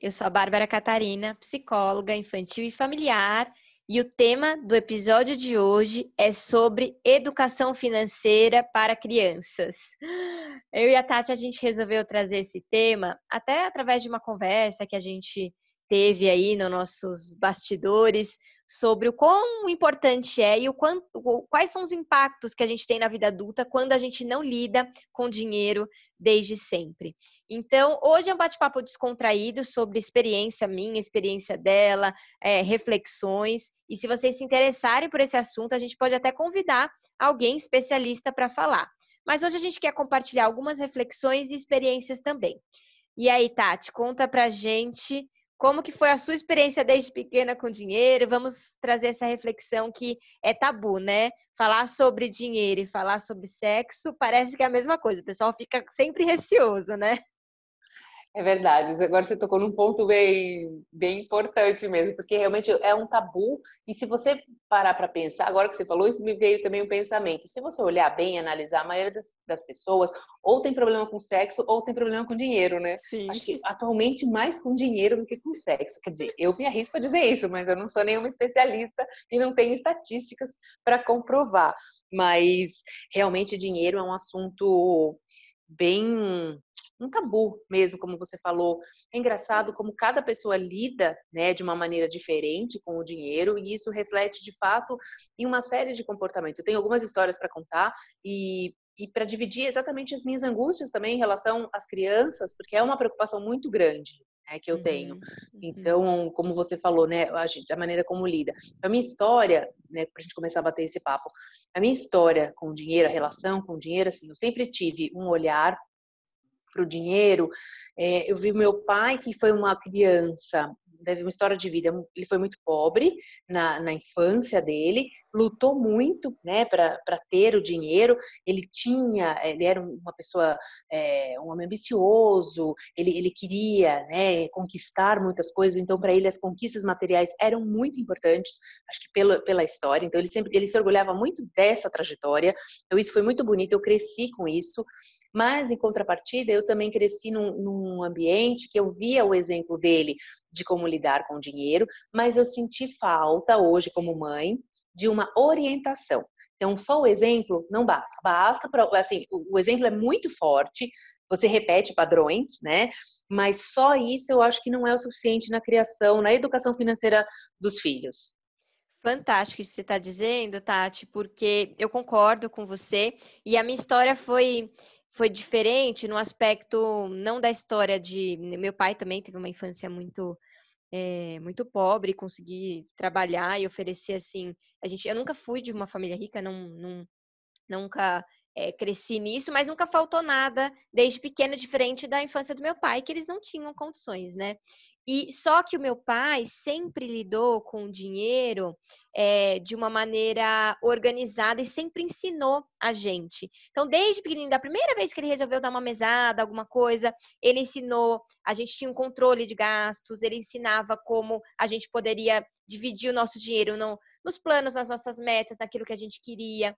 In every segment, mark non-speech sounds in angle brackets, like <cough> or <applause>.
eu sou a Bárbara Catarina, psicóloga infantil e familiar, e o tema do episódio de hoje é sobre educação financeira para crianças. Eu e a Tati a gente resolveu trazer esse tema até através de uma conversa que a gente teve aí nos nossos bastidores sobre o quão importante é e o quanto, quais são os impactos que a gente tem na vida adulta quando a gente não lida com dinheiro desde sempre. Então, hoje é um bate-papo descontraído sobre experiência minha, experiência dela, é, reflexões. E se vocês se interessarem por esse assunto, a gente pode até convidar alguém especialista para falar. Mas hoje a gente quer compartilhar algumas reflexões e experiências também. E aí, Tati, conta pra gente como que foi a sua experiência desde pequena com dinheiro? Vamos trazer essa reflexão que é tabu, né? Falar sobre dinheiro e falar sobre sexo parece que é a mesma coisa. O pessoal fica sempre receoso, né? É verdade. Agora você tocou num ponto bem, bem importante mesmo, porque realmente é um tabu. E se você parar para pensar, agora que você falou, isso me veio também um pensamento. Se você olhar bem, analisar, a maioria das, das pessoas ou tem problema com sexo ou tem problema com dinheiro, né? Sim. Acho que atualmente mais com dinheiro do que com sexo. Quer dizer, eu me arrisco a dizer isso, mas eu não sou nenhuma especialista e não tenho estatísticas para comprovar. Mas realmente dinheiro é um assunto bem um tabu mesmo, como você falou. É engraçado como cada pessoa lida, né, de uma maneira diferente com o dinheiro e isso reflete de fato em uma série de comportamentos. Eu tenho algumas histórias para contar e e para dividir exatamente as minhas angústias também em relação às crianças, porque é uma preocupação muito grande né, que eu uhum, tenho. Uhum. Então, como você falou, né, a, maneira como lida. A minha história, né, para a gente começar a bater esse papo, a minha história com o dinheiro, a relação com o dinheiro, assim, eu sempre tive um olhar para o dinheiro. É, eu vi meu pai, que foi uma criança, teve uma história de vida, ele foi muito pobre na, na infância dele, lutou muito né, para ter o dinheiro, ele tinha, ele era uma pessoa, é, um homem ambicioso, ele, ele queria né, conquistar muitas coisas, então para ele as conquistas materiais eram muito importantes, acho que pela, pela história, então ele sempre ele se orgulhava muito dessa trajetória, então isso foi muito bonito, eu cresci com isso, mas, em contrapartida, eu também cresci num, num, ambiente que eu via o exemplo dele de como lidar com o dinheiro, mas eu senti falta hoje, como mãe, de uma orientação. Então, só o exemplo não basta. Basta para, assim, o, exemplo é muito forte, você repete padrões, né? Mas só isso eu acho que não é o suficiente na criação, na educação financeira dos filhos. Fantástico isso que você está dizendo, Tati, porque eu concordo com você e a minha história foi foi diferente no aspecto não da história de meu pai também teve uma infância muito é, muito pobre, consegui trabalhar e oferecer assim, a gente, eu nunca fui de uma família rica, não, não nunca é, cresci nisso, mas nunca faltou nada desde pequena, diferente da infância do meu pai, que eles não tinham condições, né? E só que o meu pai sempre lidou com o dinheiro é, de uma maneira organizada e sempre ensinou a gente. Então, desde pequenininho, da primeira vez que ele resolveu dar uma mesada, alguma coisa, ele ensinou, a gente tinha um controle de gastos, ele ensinava como a gente poderia dividir o nosso dinheiro no, nos planos, nas nossas metas, naquilo que a gente queria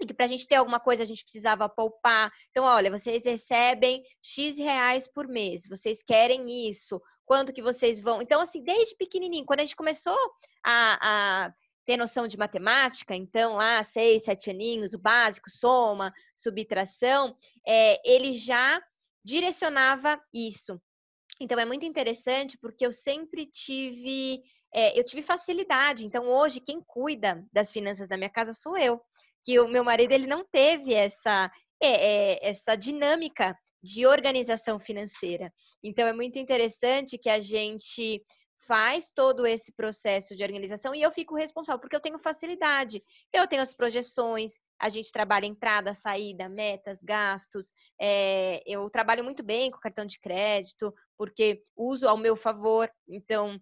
e que para a gente ter alguma coisa a gente precisava poupar. Então, olha, vocês recebem X reais por mês, vocês querem isso, quanto que vocês vão. Então, assim, desde pequenininho, quando a gente começou a, a ter noção de matemática, então lá, seis, sete aninhos, o básico, soma, subtração, é, ele já direcionava isso. Então, é muito interessante porque eu sempre tive. É, eu tive facilidade. Então, hoje, quem cuida das finanças da minha casa sou eu. Que o meu marido ele não teve essa, é, é essa dinâmica de organização financeira. Então, é muito interessante que a gente faz todo esse processo de organização e eu fico responsável, porque eu tenho facilidade. Eu tenho as projeções, a gente trabalha entrada, saída, metas, gastos. É, eu trabalho muito bem com cartão de crédito, porque uso ao meu favor. Então,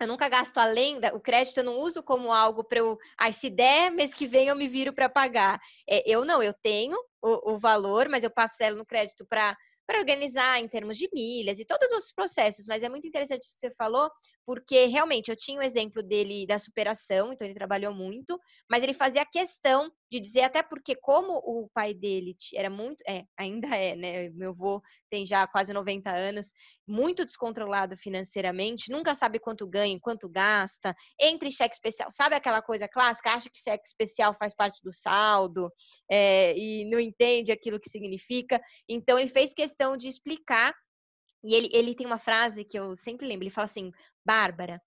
eu nunca gasto além da, o crédito, eu não uso como algo para eu, ah, se der, mês que vem eu me viro para pagar. É, eu não, eu tenho o, o valor, mas eu parcelo no crédito para para organizar em termos de milhas e todos os processos, mas é muito interessante o que você falou, porque realmente eu tinha o exemplo dele da superação, então ele trabalhou muito, mas ele fazia questão de dizer, até porque como o pai dele era muito, é, ainda <laughs> é, né? Meu avô tem já quase 90 anos, muito descontrolado financeiramente, nunca sabe quanto ganha, quanto gasta, entre cheque especial, sabe aquela coisa clássica? Acha que cheque especial faz parte do saldo é, e não entende aquilo que significa. Então ele fez questão de explicar e ele, ele tem uma frase que eu sempre lembro, ele fala assim, Bárbara,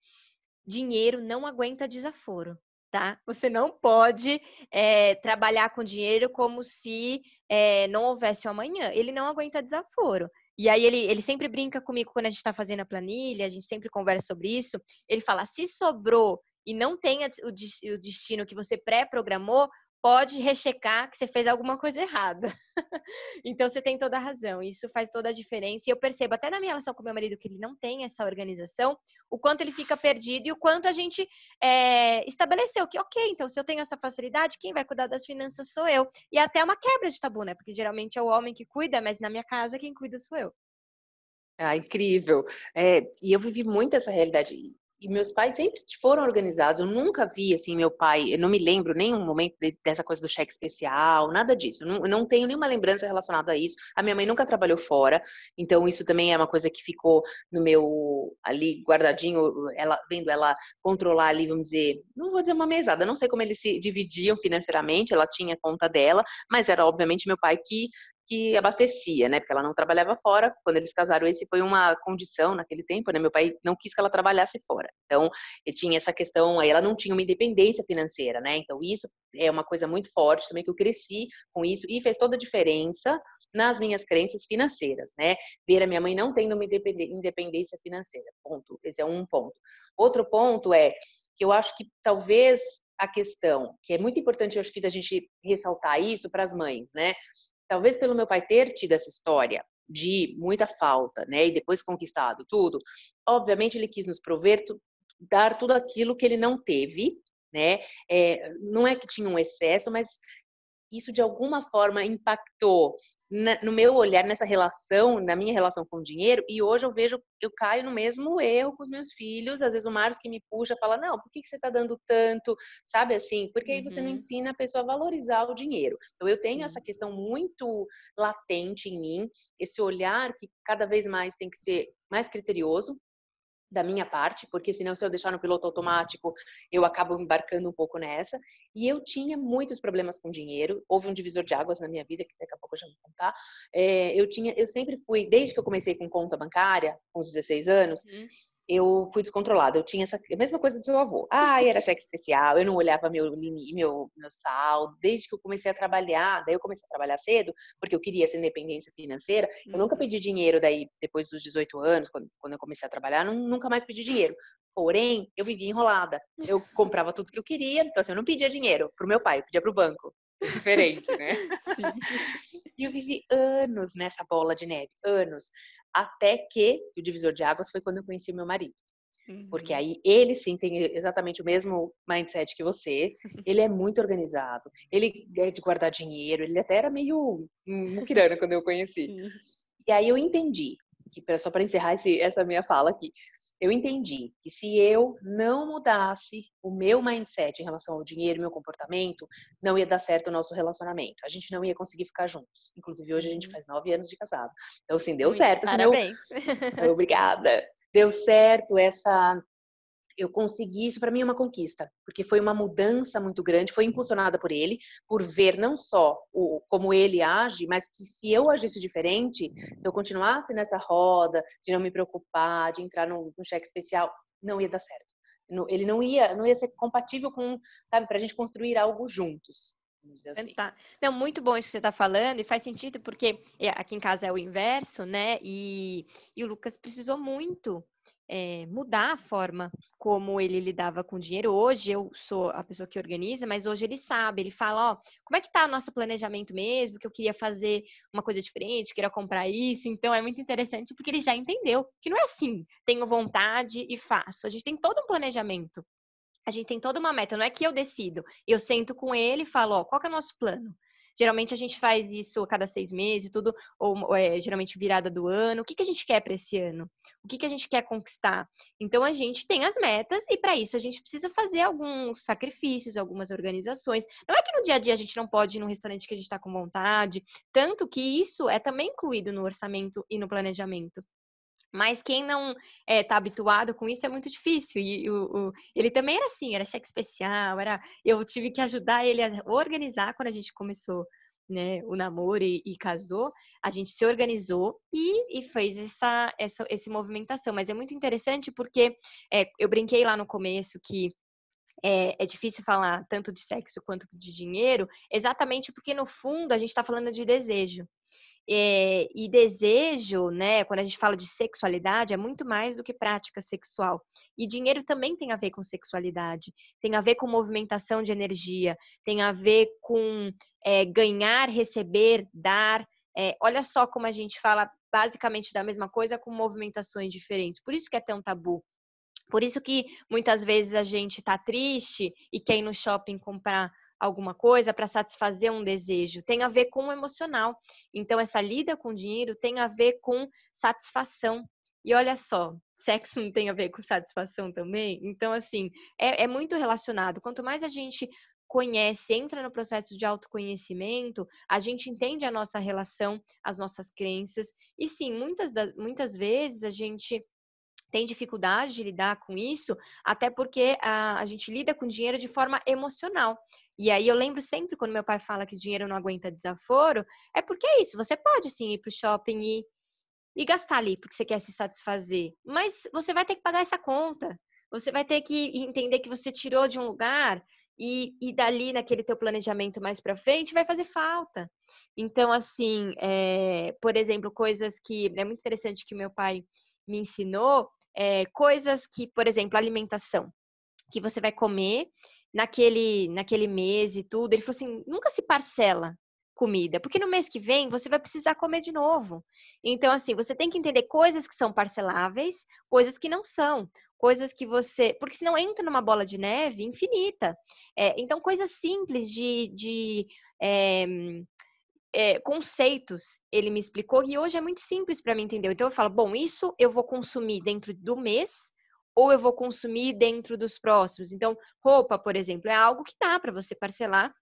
dinheiro não aguenta desaforo, tá? Você não pode é, trabalhar com dinheiro como se é, não houvesse o amanhã. Ele não aguenta desaforo. E aí ele, ele sempre brinca comigo quando a gente está fazendo a planilha, a gente sempre conversa sobre isso. Ele fala, se sobrou e não tem o destino que você pré-programou, pode rechecar que você fez alguma coisa errada. <laughs> então você tem toda a razão. Isso faz toda a diferença. E eu percebo até na minha relação com meu marido que ele não tem essa organização, o quanto ele fica perdido e o quanto a gente é, estabeleceu que, ok, então se eu tenho essa facilidade, quem vai cuidar das finanças sou eu. E até uma quebra de tabu, né? Porque geralmente é o homem que cuida, mas na minha casa quem cuida sou eu. Ah, incrível. É, e eu vivi muito essa realidade e meus pais sempre foram organizados. Eu nunca vi assim meu pai, eu não me lembro nenhum momento de, dessa coisa do cheque especial, nada disso. Eu não, eu não, tenho nenhuma lembrança relacionada a isso. A minha mãe nunca trabalhou fora, então isso também é uma coisa que ficou no meu ali guardadinho, ela vendo ela controlar ali, vamos dizer, não vou dizer uma mesada, não sei como eles se dividiam financeiramente, ela tinha conta dela, mas era obviamente meu pai que que abastecia, né? Porque ela não trabalhava fora. Quando eles casaram, esse foi uma condição naquele tempo, né? Meu pai não quis que ela trabalhasse fora. Então, tinha essa questão, aí ela não tinha uma independência financeira, né? Então, isso é uma coisa muito forte também que eu cresci com isso e fez toda a diferença nas minhas crenças financeiras, né? Ver a minha mãe não tendo uma independência financeira. Ponto. Esse é um ponto. Outro ponto é que eu acho que talvez a questão, que é muito importante, eu acho que da gente ressaltar isso para as mães, né? Talvez pelo meu pai ter tido essa história de muita falta, né, e depois conquistado tudo, obviamente ele quis nos prover, dar tudo aquilo que ele não teve, né, é, não é que tinha um excesso, mas isso de alguma forma impactou na, no meu olhar nessa relação, na minha relação com o dinheiro, e hoje eu vejo, eu caio no mesmo erro com os meus filhos, às vezes o Marcos que me puxa fala, não, por que, que você está dando tanto, sabe assim, porque aí você não uhum. ensina a pessoa a valorizar o dinheiro. Então eu tenho essa questão muito latente em mim, esse olhar que cada vez mais tem que ser mais criterioso, da minha parte, porque senão se eu deixar no piloto automático, eu acabo embarcando um pouco nessa. E eu tinha muitos problemas com dinheiro. Houve um divisor de águas na minha vida que daqui a pouco eu já vou contar. É, eu tinha, eu sempre fui, desde que eu comecei com conta bancária, com os 16 anos, uhum eu fui descontrolada. Eu tinha essa a mesma coisa do seu avô. Ah, era cheque especial, eu não olhava meu limite, meu, meu saldo. Desde que eu comecei a trabalhar, daí eu comecei a trabalhar cedo, porque eu queria essa independência financeira. Eu nunca pedi dinheiro daí, depois dos 18 anos, quando, quando eu comecei a trabalhar, não, nunca mais pedi dinheiro. Porém, eu vivia enrolada. Eu comprava tudo que eu queria, então assim, eu não pedia dinheiro pro meu pai, eu pedia pro banco. Diferente, né? <laughs> Sim. E eu vivi anos nessa bola de neve, anos até que o divisor de águas foi quando eu conheci meu marido. Uhum. Porque aí ele sim tem exatamente o mesmo mindset que você. <laughs> Ele é muito organizado. Ele é de guardar dinheiro. Ele até era meio muquirana quando eu conheci. Uhum. E aí eu entendi que só para encerrar esse, essa minha fala aqui, eu entendi que se eu não mudasse o meu mindset em relação ao dinheiro, meu comportamento, não ia dar certo o nosso relacionamento. A gente não ia conseguir ficar juntos. Inclusive, hoje a gente uhum. faz nove anos de casado. Então, assim, deu Muito certo. Parabéns. Meu... <laughs> Obrigada. Deu certo essa eu consegui, isso para mim é uma conquista, porque foi uma mudança muito grande, foi impulsionada por ele, por ver não só o, como ele age, mas que se eu agisse diferente, se eu continuasse nessa roda de não me preocupar, de entrar no, no cheque especial, não ia dar certo. Ele não ia, não ia ser compatível com, sabe, para a gente construir algo juntos. Assim. Tá. Não, muito bom isso que você está falando e faz sentido porque é, aqui em casa é o inverso, né? E, e o Lucas precisou muito é, mudar a forma como ele lidava com o dinheiro. Hoje eu sou a pessoa que organiza, mas hoje ele sabe, ele fala, ó, como é que tá o nosso planejamento mesmo, que eu queria fazer uma coisa diferente, queria comprar isso. Então é muito interessante porque ele já entendeu que não é assim, tenho vontade e faço. A gente tem todo um planejamento. A gente tem toda uma meta, não é que eu decido. Eu sento com ele e falo, ó, qual que é o nosso plano? Geralmente a gente faz isso a cada seis meses, tudo, ou é, geralmente virada do ano. O que, que a gente quer para esse ano? O que, que a gente quer conquistar? Então a gente tem as metas e para isso a gente precisa fazer alguns sacrifícios, algumas organizações. Não é que no dia a dia a gente não pode ir num restaurante que a gente está com vontade, tanto que isso é também incluído no orçamento e no planejamento. Mas quem não está eh, é, habituado com isso é muito difícil. E o, o, ele também era assim, era cheque especial, era. Eu tive que ajudar ele a organizar quando a gente começou né, o namoro e, e, casou, a gente se organizou e, e fez essa, essa, movimentação. Mas é muito interessante porque é, eu brinquei lá no começo que é, é, difícil falar tanto de sexo quanto de dinheiro, exatamente porque no fundo a gente está falando de desejo. É, e desejo, né, quando a gente fala de sexualidade, é muito mais do que prática sexual. E dinheiro também tem a ver com sexualidade, tem a ver com movimentação de energia, tem a ver com é, ganhar, receber, dar. É, olha só como a gente fala basicamente da mesma coisa com movimentações diferentes. Por isso que é tão tabu. Por isso que muitas vezes a gente tá triste e quer ir no shopping comprar alguma coisa para satisfazer um desejo, tem a ver com o emocional. Então, essa lida com dinheiro tem a ver com satisfação. E olha só, sexo não tem a ver com satisfação também? Então, assim, é, é muito relacionado. Quanto mais a gente conhece, entra no processo de autoconhecimento, a gente entende a nossa relação, as nossas crenças. E sim, muitas, muitas vezes a gente tem dificuldade de lidar com isso, até porque a, a gente lida com dinheiro de forma emocional. E aí eu lembro sempre quando meu pai fala que dinheiro não aguenta desaforo, é porque é isso, você pode sim ir para o shopping e, e gastar ali porque você quer se satisfazer, mas você vai ter que pagar essa conta. Você vai ter que entender que você tirou de um lugar e, e dali naquele teu planejamento mais para frente vai fazer falta. Então, assim, é, por exemplo, coisas que é muito interessante que meu pai me ensinou, é, coisas que, por exemplo, alimentação, que você vai comer naquele, naquele mês e tudo. Ele falou assim: nunca se parcela comida, porque no mês que vem você vai precisar comer de novo. Então, assim, você tem que entender coisas que são parceláveis, coisas que não são, coisas que você. Porque senão entra numa bola de neve infinita. É, então, coisas simples de. de é, é, conceitos ele me explicou e hoje é muito simples para mim entender. Então eu falo, bom, isso eu vou consumir dentro do mês ou eu vou consumir dentro dos próximos. Então, roupa, por exemplo, é algo que dá para você parcelar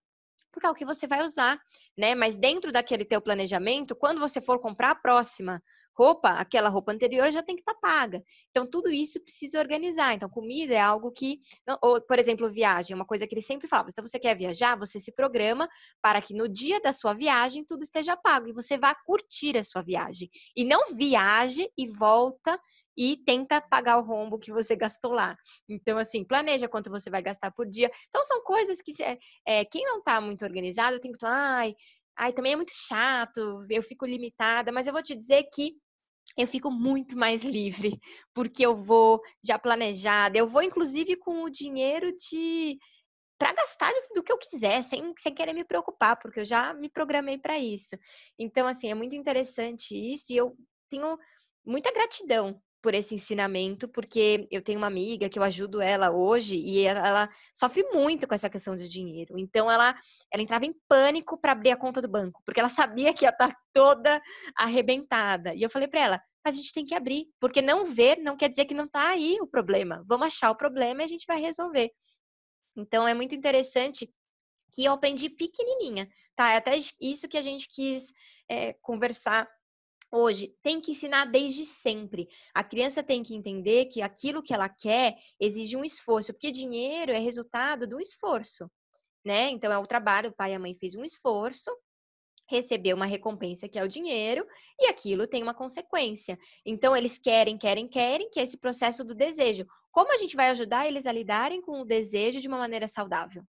porque é o que você vai usar, né? Mas dentro daquele teu planejamento, quando você for comprar a próxima roupa, aquela roupa anterior já tem que estar tá paga. Então, tudo isso precisa organizar. Então, comida é algo que, ou, por exemplo, viagem, uma coisa que ele sempre fala. Então, você quer viajar, você se programa para que no dia da sua viagem tudo esteja pago e você vá curtir a sua viagem. E não viaje e volta e tenta pagar o rombo que você gastou lá. Então, assim, planeja quanto você vai gastar por dia. Então, são coisas que é, quem não está muito organizado tem que falar, ai, ai, também é muito chato, eu fico limitada, mas eu vou te dizer que eu fico muito mais livre, porque eu vou já planejada, eu vou inclusive com o dinheiro de para gastar do que eu quiser, sem, sem querer me preocupar, porque eu já me programei para isso. Então, assim, é muito interessante isso e eu tenho muita gratidão por esse ensinamento, porque eu tenho uma amiga que eu ajudo ela hoje e ela, sofre muito com essa questão de dinheiro. Então ela, ela entrava em pânico para abrir a conta do banco, porque ela sabia que ia estar tá toda arrebentada. E eu falei para ela: "Mas a gente tem que abrir, porque não ver não quer dizer que não está aí o problema. Vamos achar o problema e a gente vai resolver". Então é muito interessante que eu aprendi pequenininha, tá? É até isso que a gente quis é, conversar hoje tem que ensinar desde sempre. A criança tem que entender que aquilo que ela quer exige um esforço, porque dinheiro é resultado do esforço, né? Então é o trabalho, o pai e a mãe fez um esforço, recebeu uma recompensa que é o dinheiro e aquilo tem uma consequência. Então eles querem, querem, querem que é esse processo do desejo. Como a gente vai ajudar eles a lidarem com o desejo de uma maneira saudável?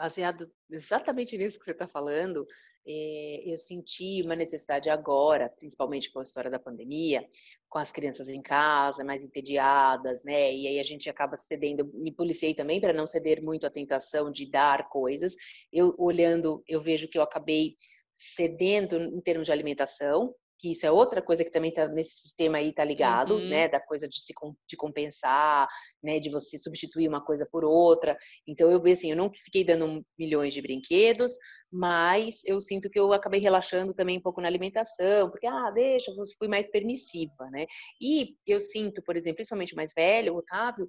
Baseado exatamente nisso que você está falando, é, eu senti uma necessidade agora, principalmente com a história da pandemia, com as crianças em casa, mais entediadas, né? E aí a gente acaba cedendo. Me policiei também para não ceder muito à tentação de dar coisas. Eu olhando, eu vejo que eu acabei cedendo em termos de alimentação, que isso é outra coisa que também está nesse sistema aí tá ligado, uhum. né, da coisa de se de compensar, né, de você substituir uma coisa por outra. Então eu assim, eu não fiquei dando milhões de brinquedos, mas eu sinto que eu acabei relaxando também um pouco na alimentação, porque ah, deixa, eu fui mais permissiva, né? E eu sinto, por exemplo, principalmente o mais velho, o Otávio,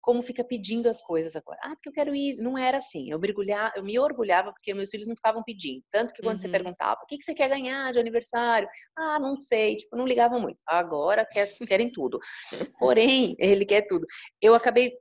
como fica pedindo as coisas agora. Ah, porque eu quero ir. Não era assim. Eu, mergulhar, eu me orgulhava porque meus filhos não ficavam pedindo. Tanto que quando uhum. você perguntava, o que, que você quer ganhar de aniversário? Ah, não sei. Tipo, não ligavam muito. Agora quer, querem tudo. Porém, ele quer tudo. Eu acabei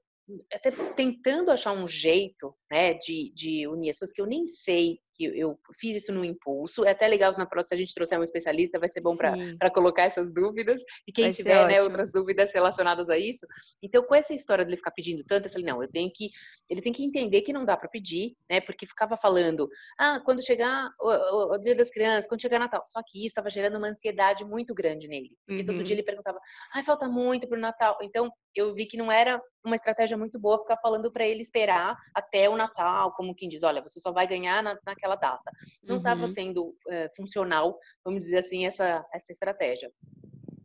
até tentando achar um jeito, né, de, de unir as coisas que eu nem sei que eu fiz isso no impulso. É até legal na próxima, se a gente trouxer um especialista, vai ser bom para colocar essas dúvidas. E quem vai tiver né, outras dúvidas relacionadas a isso. Então, com essa história dele ficar pedindo tanto, eu falei, não, eu tenho que. Ele tem que entender que não dá para pedir, né? Porque ficava falando, ah, quando chegar o, o, o, dia das crianças, quando chegar Natal. Só que isso estava gerando uma ansiedade muito grande nele. Porque uhum. todo dia ele perguntava, ah, falta muito para o Natal. Então, eu vi que não era uma estratégia muito boa ficar falando para ele esperar até o Natal, como quem diz, olha, você só vai ganhar na, naquela data. Não estava uhum. sendo é, funcional, vamos dizer assim, essa, essa estratégia.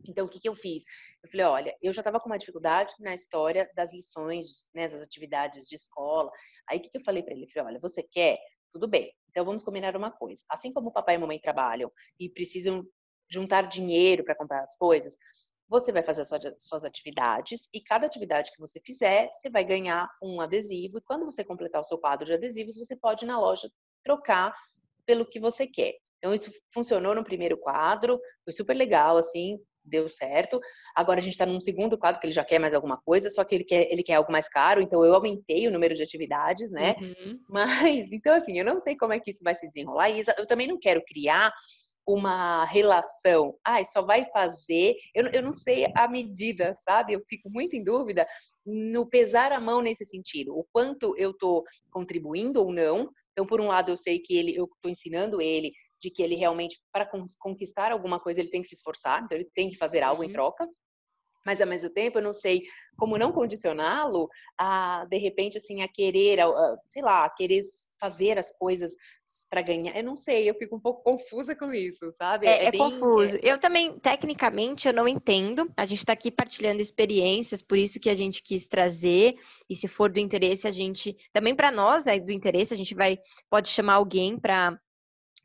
Então, o que, que eu fiz? Eu falei, olha, eu já estava com uma dificuldade na história das lições, né, das atividades de escola. Aí, o que, que eu falei para ele? Eu falei, olha, você quer? Tudo bem. Então, vamos combinar uma coisa. Assim como o papai e a mamãe trabalham e precisam juntar dinheiro para comprar as coisas, você vai fazer as suas atividades e cada atividade que você fizer, você vai ganhar um adesivo. E quando você completar o seu quadro de adesivos, você pode ir na loja trocar pelo que você quer. Então, isso funcionou no primeiro quadro, foi super legal, assim, deu certo. Agora a gente está num segundo quadro que ele já quer mais alguma coisa, só que ele quer, ele quer algo mais caro, então eu aumentei o número de atividades, né? Uhum. <laughs> Mas, então, assim, eu não sei como é que isso vai se desenrolar. E eu também não quero criar uma relação, ai, ah, só vai fazer, eu, eu não sei a medida, sabe? Eu fico muito em dúvida no pesar a mão nesse sentido, o quanto eu estou contribuindo ou não. Então, por um lado, eu sei que ele, eu estou ensinando ele de que ele realmente, para conquistar alguma coisa, ele tem que se esforçar, então ele tem que fazer algo uhum. em troca mas ao mesmo tempo eu não sei como não condicioná-lo a de repente assim a querer, a, sei lá, a querer fazer as coisas para ganhar. Eu não sei, eu fico um pouco confusa com isso, sabe? É, é, é bem, confuso. Eu também, tecnicamente, eu não entendo. A gente está aqui partilhando experiências, por isso que a gente quis trazer. E se for do interesse, a gente também para nós é do interesse, a gente vai pode chamar alguém para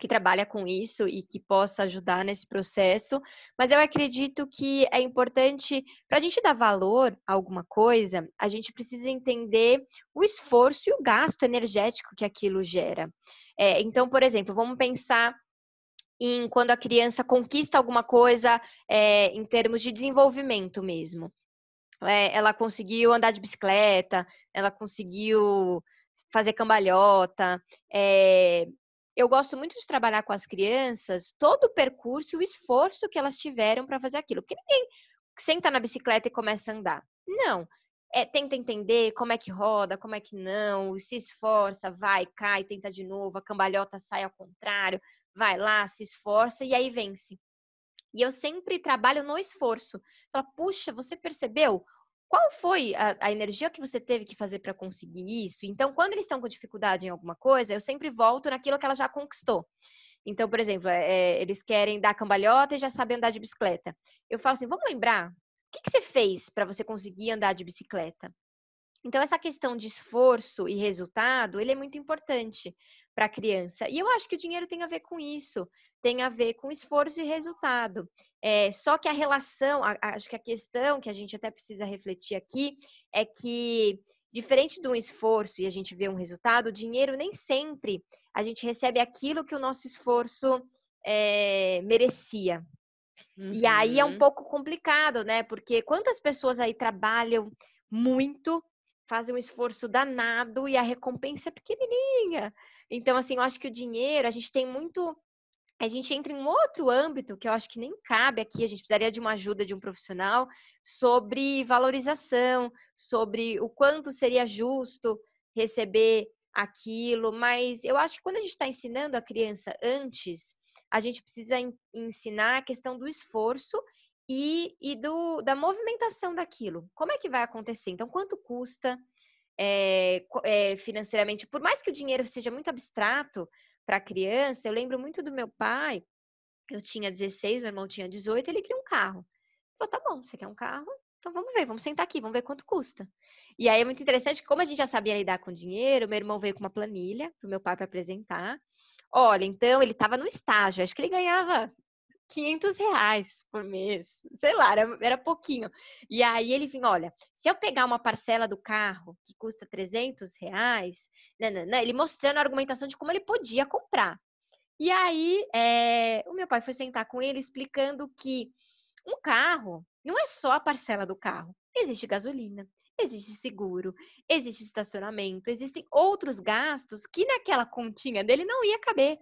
que trabalha com isso e que possa ajudar nesse processo, mas eu acredito que é importante, para a gente dar valor a alguma coisa, a gente precisa entender o esforço e o gasto energético que aquilo gera. É, então, por exemplo, vamos pensar em quando a criança conquista alguma coisa é, em termos de desenvolvimento mesmo. É, ela conseguiu andar de bicicleta, ela conseguiu fazer cambalhota, é, eu gosto muito de trabalhar com as crianças todo o percurso e o esforço que elas tiveram para fazer aquilo. Porque ninguém senta na bicicleta e começa a andar. Não. É, tenta entender como é que roda, como é que não, se esforça, vai, cai, tenta de novo, a cambalhota sai ao contrário, vai lá, se esforça e aí vence. E eu sempre trabalho no esforço. Fala, puxa, você percebeu? Qual foi a, a, energia que você teve que fazer para conseguir isso? Então, quando eles estão com dificuldade em alguma coisa, eu sempre volto naquilo que ela já conquistou. Então, por exemplo, é, eles querem dar cambalhota e já sabem andar de bicicleta. Eu falo assim: vamos lembrar, o que, que você fez para você conseguir andar de bicicleta? Então, essa questão de esforço e resultado, ele é muito importante para a criança. E eu acho que o dinheiro tem a ver com isso, tem a ver com esforço e resultado. É, só que a relação, a, acho que a questão que a gente até precisa refletir aqui é que, diferente de um esforço e a gente vê um resultado, o dinheiro nem sempre a gente recebe aquilo que o nosso esforço é, merecia. Uhum. E aí é um uhum. pouco complicado, né? Porque quantas pessoas aí trabalham muito fazem um esforço danado e a recompensa é pequenininha. Então, assim, eu acho que o dinheiro, a gente tem muito. A gente entra em um outro âmbito que eu acho que nem cabe aqui, a gente precisaria de uma ajuda de um profissional sobre valorização, sobre o quanto seria justo receber aquilo, mas eu acho que quando a gente está ensinando a criança antes, a gente precisa ensinar a questão do esforço e, e do, da movimentação daquilo. Como é que vai acontecer? Então, quanto custa é, é, financeiramente? Por mais que o dinheiro seja muito abstrato para a criança, eu lembro muito do meu pai. Eu tinha 16, meu irmão tinha 18, ele queria um carro. Falou, tá bom, você quer um carro? Então vamos ver, vamos sentar aqui, vamos ver quanto custa. E aí é muito interessante como a gente já sabia lidar com dinheiro, meu irmão veio com uma planilha para o meu pai para apresentar. Olha, então ele estava no estágio, acho que ele ganhava 500 reais por mês, sei lá, era, era pouquinho. E aí ele vinha, olha, se eu pegar uma parcela do carro que custa 300 reais, nanana, ele mostrando a argumentação de como ele podia comprar. E aí é, o meu pai foi sentar com ele explicando que um carro não é só a parcela do carro. Existe gasolina, existe seguro, existe estacionamento, existem outros gastos que naquela continha dele não ia caber.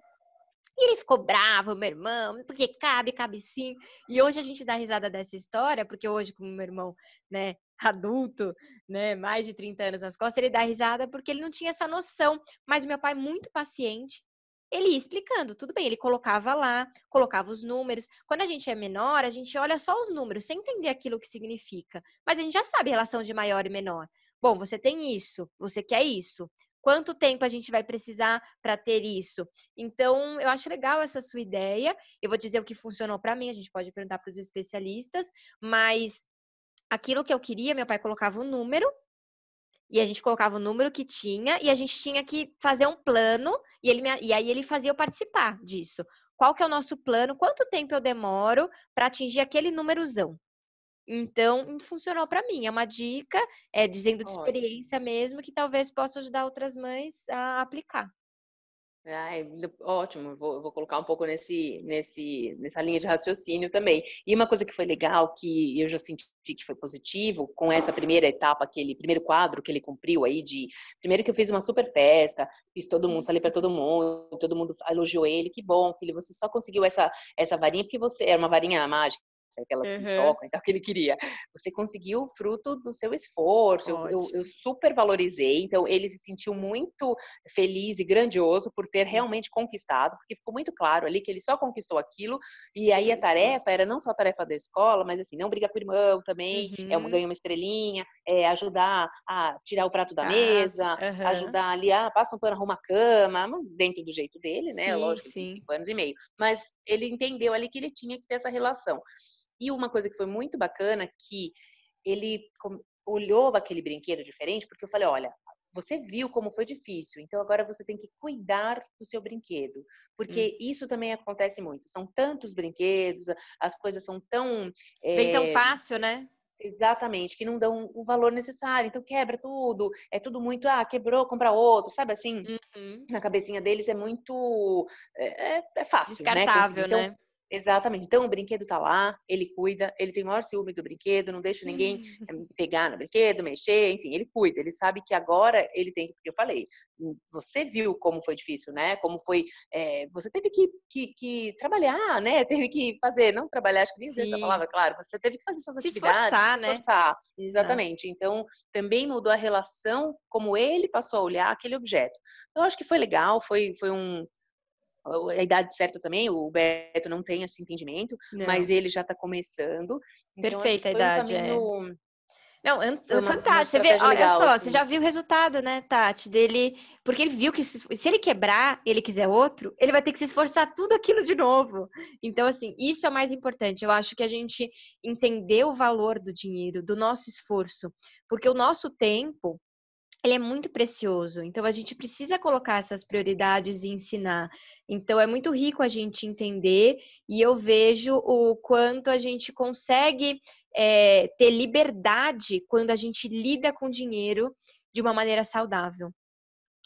E ele ficou bravo, meu irmão, porque cabe, cabe sim. E hoje a gente dá risada dessa história, porque hoje, como meu irmão, né, adulto, né, mais de 30 anos nas costas, ele dá risada porque ele não tinha essa noção. Mas meu pai, muito paciente, ele ia explicando, tudo bem, ele colocava lá, colocava os números. Quando a gente é menor, a gente olha só os números, sem entender aquilo que significa. Mas a gente já sabe a relação de maior e menor. Bom, você tem isso, você quer isso. Quanto tempo a gente vai precisar para ter isso? Então, eu acho legal essa sua ideia. Eu vou dizer o que funcionou para mim, a gente pode perguntar para os especialistas, mas aquilo que eu queria, meu pai colocava o um número e a gente colocava o número que tinha e a gente tinha que fazer um plano e, ele me, e aí ele fazia eu participar disso. Qual que é o nosso plano? Quanto tempo eu demoro para atingir aquele númerozão? Então, funcionou para mim. É uma dica, é dizendo de experiência mesmo, que talvez possa ajudar outras mães a aplicar. Ai, ótimo, vou, vou, colocar um pouco nesse, nesse, nessa linha de raciocínio também. E uma coisa que foi legal, que eu já senti que foi positivo, com essa primeira etapa, aquele primeiro quadro que ele cumpriu aí, de primeiro que eu fiz uma super festa, fiz todo mundo, falei para todo mundo, todo mundo elogiou ele, que bom, filho, você só conseguiu essa, essa varinha porque você era uma varinha mágica aquelas uhum. que tocam, então que ele queria. Você conseguiu fruto do seu esforço, eu, eu, eu, super valorizei, então ele se sentiu muito feliz e grandioso por ter realmente conquistado, porque ficou muito claro ali que ele só conquistou aquilo, e aí a tarefa era não só a tarefa da escola, mas assim, não brigar com o irmão também, uhum. é uma, ganha uma estrelinha, é ajudar a tirar o prato da ah, mesa, uhum. ajudar ali, ah, passa um pano, arruma a cama, dentro do jeito dele, né? Sim, Lógico, sim. cinco anos e meio. Mas ele entendeu ali que ele tinha que ter essa relação. E uma coisa que foi muito bacana, que ele olhou aquele brinquedo diferente, porque eu falei, olha, você viu como foi difícil, então agora você tem que cuidar do seu brinquedo, porque hum. isso também acontece muito. São tantos brinquedos, as coisas são tão. É... Vem tão fácil, né? Exatamente, que não dão o valor necessário, então quebra tudo, é tudo muito, ah, quebrou, compra outro, sabe assim? Uhum. Na cabecinha deles é muito. É, é fácil, né? Descartável, né? Então, né? Exatamente. Então o brinquedo tá lá, ele cuida, ele tem o maior ciúme do brinquedo, não deixa ninguém hum. pegar no brinquedo, mexer, enfim, ele cuida, ele sabe que agora ele tem, porque eu falei, hum, você viu como foi difícil, né? Como foi, é, você teve que, que, que, trabalhar, né? <laughs> Teve que fazer, não trabalhar, acho que nem essa palavra, claro, você teve que fazer suas se atividades, esforçar, se esforçar. Né? Exatamente. Então também mudou a relação como ele passou a olhar aquele objeto. Então, eu acho que foi legal, foi, foi um, a idade certa também, o Beto não tem esse entendimento, não. mas ele já está começando. Então, Perfeita a idade, um caminho... é. Não, fantástico. Você vê, olha legal, só, assim. você já viu o resultado, né, Tati, dele. Porque ele viu que se, se, ele quebrar, ele quiser outro, ele vai ter que se esforçar tudo aquilo de novo. Então, assim, isso é o mais importante. Eu acho que a gente entender o valor do dinheiro, do nosso esforço. Porque o nosso tempo, ele é muito precioso. Então a gente precisa colocar essas prioridades e ensinar. Então é muito rico a gente entender e eu vejo o quanto a gente consegue é, ter liberdade quando a gente lida com dinheiro de uma maneira saudável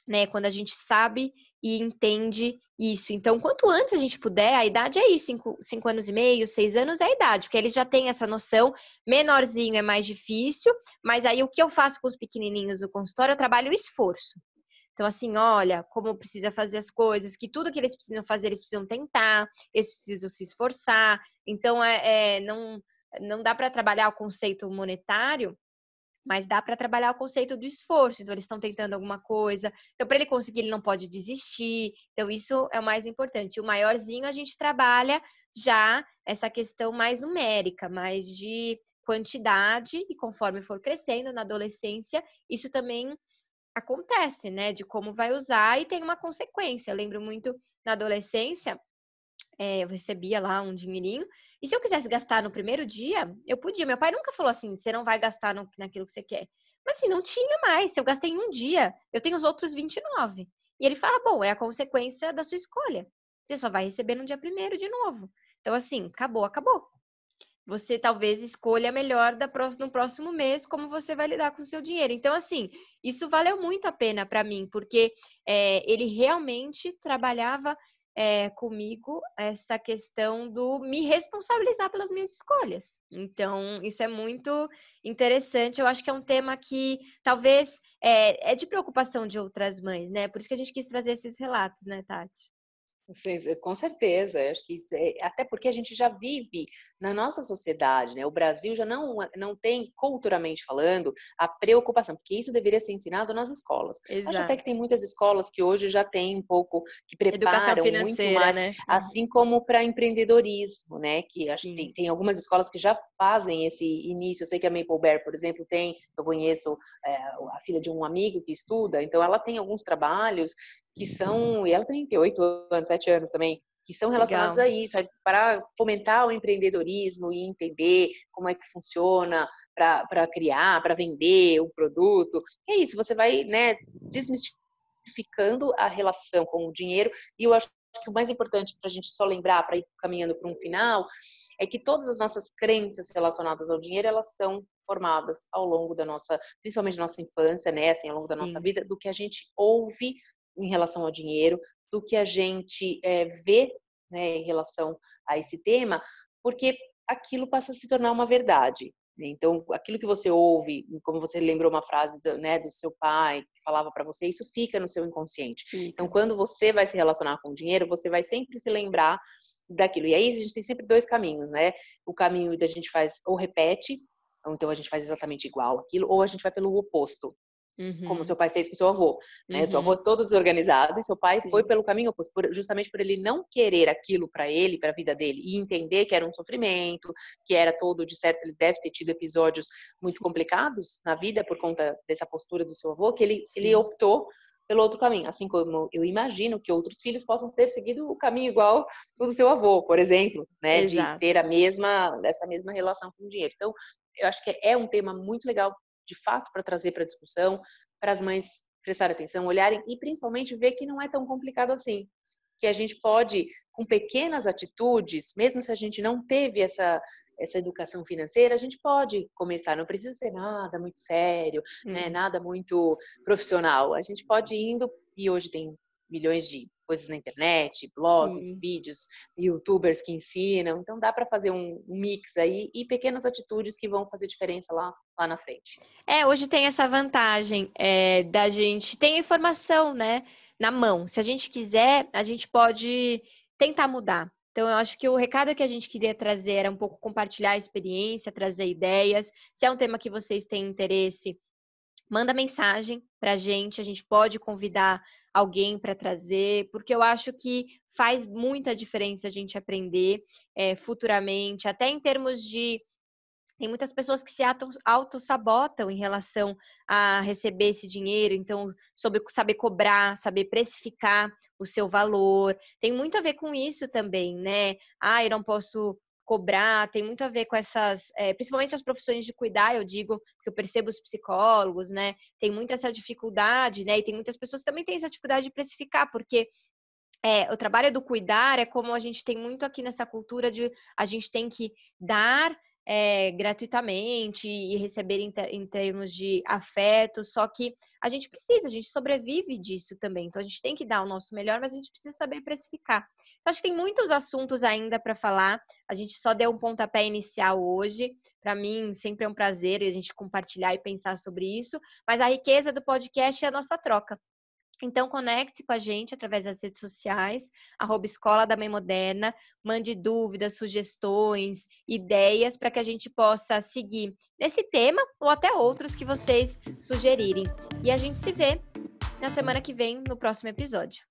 né? Quando a gente sabe e entende isso. Então, quanto antes a gente puder, a idade é isso, cinco, cinco anos e meio, seis anos é a idade, porque eles já têm essa noção. Menorzinho é mais difícil, mas aí o que eu faço com os pequenininhos no consultório, eu trabalho o esforço. Então, assim, olha como precisa fazer as coisas, que tudo que eles precisam fazer, eles precisam tentar, eles precisam se esforçar. Então, é, é não, não dá para trabalhar o conceito monetário mas dá para trabalhar o conceito do esforço. Então, eles estão tentando alguma coisa. Então, para ele conseguir, ele não pode desistir. Então, isso é o mais importante. O maiorzinho, a gente trabalha já essa questão mais numérica, mais de quantidade, e conforme for crescendo na adolescência, isso também acontece, né? De como vai usar e tem uma consequência. Eu lembro muito na adolescência, é, eu recebia lá um dinheirinho. E se eu quisesse gastar no primeiro dia, eu podia. Meu pai nunca falou assim: você não vai gastar no, naquilo que você quer. Mas assim, não tinha mais. Se eu gastei um dia, eu tenho os outros 29. E ele fala: bom, é a consequência da sua escolha. Você só vai receber no dia primeiro de novo. Então, assim, acabou, acabou. Você talvez escolha melhor da próxima, no próximo mês como você vai lidar com o seu dinheiro. Então, assim, isso valeu muito a pena para mim, porque é, ele realmente trabalhava é, comigo essa questão do me responsabilizar pelas minhas escolhas. Então, isso é muito interessante. Eu acho que é um tema que talvez é, é de preocupação de outras mães, né? Por isso que a gente quis trazer esses relatos, né, Tati? Com certeza, acho que isso é, até porque a gente já vive na nossa sociedade, né? O Brasil já não, não tem, culturalmente falando, a preocupação, porque isso deveria ser ensinado nas escolas. Exato. Acho até que tem muitas escolas que hoje já tem um pouco, que preparam muito mais, né? assim como para empreendedorismo, né? Que acho que tem, tem, algumas escolas que já fazem esse início. Eu sei que a Maple Bear, por exemplo, tem, eu conheço é, a filha de um amigo que estuda, então ela tem alguns trabalhos que são, e ela tem oito anos, sete anos também, que são relacionados Legal. a isso, para fomentar o empreendedorismo e entender como é que funciona para criar, para vender o produto. é isso, você vai né, desmistificando a relação com o dinheiro, e eu acho que o mais importante para a gente só lembrar, para ir caminhando para um final, é que todas as nossas crenças relacionadas ao dinheiro, elas são formadas ao longo da nossa, principalmente da nossa infância, né, assim, ao longo da nossa Sim. vida, do que a gente ouve em relação ao dinheiro, do que a gente é, vê né, em relação a esse tema, porque aquilo passa a se tornar uma verdade. Né? Então, aquilo que você ouve, como você lembrou uma frase do, né, do seu pai que falava para você, isso fica no seu inconsciente. Então, quando você vai se relacionar com o dinheiro, você vai sempre se lembrar daquilo. E aí a gente tem sempre dois caminhos, né? O caminho da gente faz ou repete, então a gente faz exatamente igual aquilo, ou a gente vai pelo oposto. Uhum. Como seu pai fez com seu avô, né? Uhum. Seu avô todo desorganizado e seu pai Sim. foi pelo caminho oposto, justamente por ele não querer aquilo para ele, para a vida dele e entender que era um sofrimento, que era todo de certo, ele deve ter tido episódios muito complicados na vida por conta dessa postura do seu avô, que ele ele optou pelo outro caminho, assim como eu imagino que outros filhos possam ter seguido o caminho igual do seu avô, por exemplo, né, Exato. de ter a mesma essa mesma relação com o dinheiro. Então, eu acho que é um tema muito legal de fato para trazer para a discussão, para as mães prestarem atenção, olharem e principalmente ver que não é tão complicado assim. Que a gente pode, com pequenas atitudes, mesmo se a gente não teve essa, essa educação financeira, a gente pode começar, não precisa ser nada muito sério, né, hum. né, nada muito profissional. A gente pode ir indo, e hoje tem milhões de coisas na internet, blogs, Sim. vídeos, youtubers que ensinam. Então dá para fazer um mix aí e pequenas atitudes que vão fazer diferença lá, lá na frente. É, hoje tem essa vantagem é, da gente ter informação, né, na mão. Se a gente quiser, a gente pode tentar mudar. Então, eu acho que o recado que a gente queria trazer era um pouco compartilhar a experiência, trazer ideias. Se é um tema que vocês têm interesse, manda mensagem para a gente. A gente pode convidar alguém para trazer, porque eu acho que faz muita diferença a gente aprender é, futuramente, até em termos de. Tem muitas pessoas que se auto-sabotam em relação a receber esse dinheiro, então, sobre saber cobrar, saber precificar o seu valor. Tem muito a ver com isso também, né? Ah, eu não posso cobrar, tem muito a ver com essas, é, principalmente as profissões de cuidar, eu digo, porque eu percebo os psicólogos, né? Tem muita essa dificuldade, né? E tem muitas pessoas que também têm essa dificuldade de precificar, porque é, o trabalho do cuidar é como a gente tem muito aqui nessa cultura de a gente tem que dar é, gratuitamente e receber em, em, termos de afeto, só que a gente precisa, a gente sobrevive disso também. Então a gente tem que dar o nosso melhor, mas a gente precisa saber precificar. Então, acho que tem muitos assuntos ainda para falar. A gente só deu um pontapé inicial hoje. Para mim, sempre é um prazer a gente compartilhar e pensar sobre isso. Mas a riqueza do podcast é a nossa troca. Então, conecte-se com a gente através das redes sociais, arroba Escola da Mãe Moderna, mande dúvidas, sugestões, ideias para que a gente possa seguir nesse tema ou até outros que vocês sugerirem. E a gente se vê na semana que vem no próximo episódio.